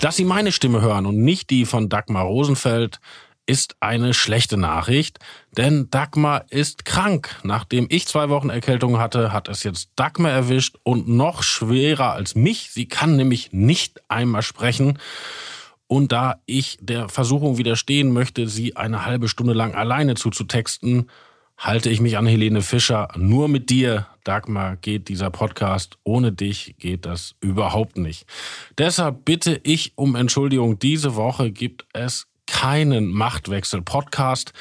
Dass Sie meine Stimme hören und nicht die von Dagmar Rosenfeld, ist eine schlechte Nachricht, denn Dagmar ist krank. Nachdem ich zwei Wochen Erkältung hatte, hat es jetzt Dagmar erwischt und noch schwerer als mich. Sie kann nämlich nicht einmal sprechen. Und da ich der Versuchung widerstehen möchte, sie eine halbe Stunde lang alleine zuzutexten, halte ich mich an Helene Fischer. Nur mit dir, Dagmar, geht dieser Podcast. Ohne dich geht das überhaupt nicht. Deshalb bitte ich um Entschuldigung. Diese Woche gibt es keinen Machtwechsel-Podcast.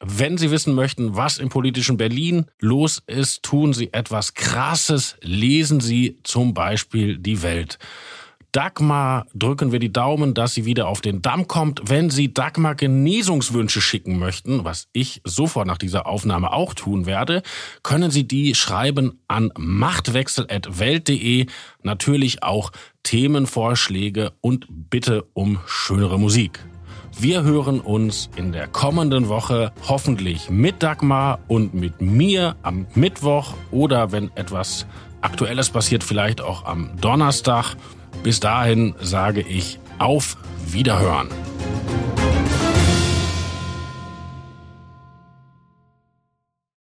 Wenn Sie wissen möchten, was im politischen Berlin los ist, tun Sie etwas Krasses. Lesen Sie zum Beispiel die Welt. Dagmar drücken wir die Daumen, dass sie wieder auf den Damm kommt. Wenn Sie Dagmar Genesungswünsche schicken möchten, was ich sofort nach dieser Aufnahme auch tun werde, können Sie die schreiben an machtwechsel.welt.de. Natürlich auch Themenvorschläge und bitte um schönere Musik. Wir hören uns in der kommenden Woche hoffentlich mit Dagmar und mit mir am Mittwoch oder wenn etwas Aktuelles passiert, vielleicht auch am Donnerstag. Bis dahin sage ich auf Wiederhören.